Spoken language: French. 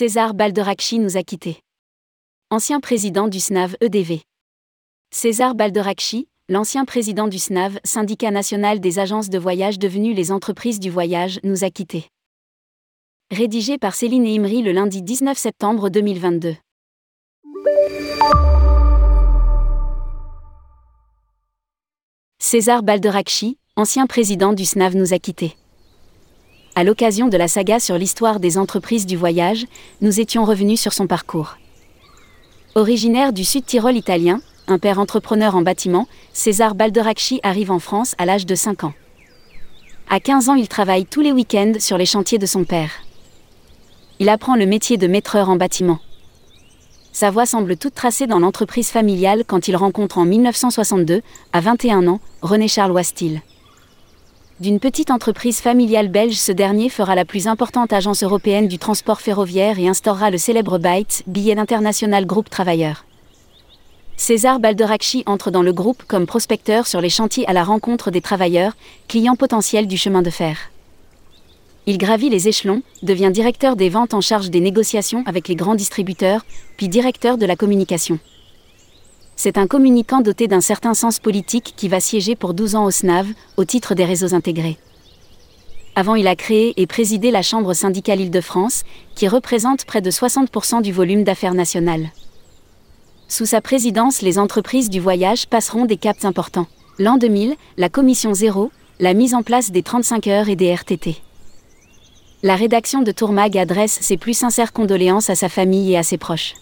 César Balderakchi nous a quittés. Ancien président du SNAV EDV. César Balderakchi, l'ancien président du SNAV, syndicat national des agences de voyage devenues les entreprises du voyage, nous a quittés. Rédigé par Céline et Imri le lundi 19 septembre 2022. César Balderakchi, ancien président du SNAV, nous a quittés. À l'occasion de la saga sur l'histoire des entreprises du voyage, nous étions revenus sur son parcours. Originaire du Sud-Tyrol italien, un père entrepreneur en bâtiment, César Balderakchi arrive en France à l'âge de 5 ans. À 15 ans, il travaille tous les week-ends sur les chantiers de son père. Il apprend le métier de maîtreur en bâtiment. Sa voie semble toute tracée dans l'entreprise familiale quand il rencontre en 1962, à 21 ans, René-Charles Wastil. D'une petite entreprise familiale belge, ce dernier fera la plus importante agence européenne du transport ferroviaire et instaurera le célèbre Byte, billet d'international groupe travailleur. César Balderakchi entre dans le groupe comme prospecteur sur les chantiers à la rencontre des travailleurs, clients potentiels du chemin de fer. Il gravit les échelons, devient directeur des ventes en charge des négociations avec les grands distributeurs, puis directeur de la communication. C'est un communicant doté d'un certain sens politique qui va siéger pour 12 ans au SNAV, au titre des réseaux intégrés. Avant, il a créé et présidé la Chambre syndicale Île-de-France, qui représente près de 60% du volume d'affaires nationales. Sous sa présidence, les entreprises du voyage passeront des caps importants. L'an 2000, la Commission Zéro, la mise en place des 35 heures et des RTT la rédaction de Tourmag adresse ses plus sincères condoléances à sa famille et à ses proches.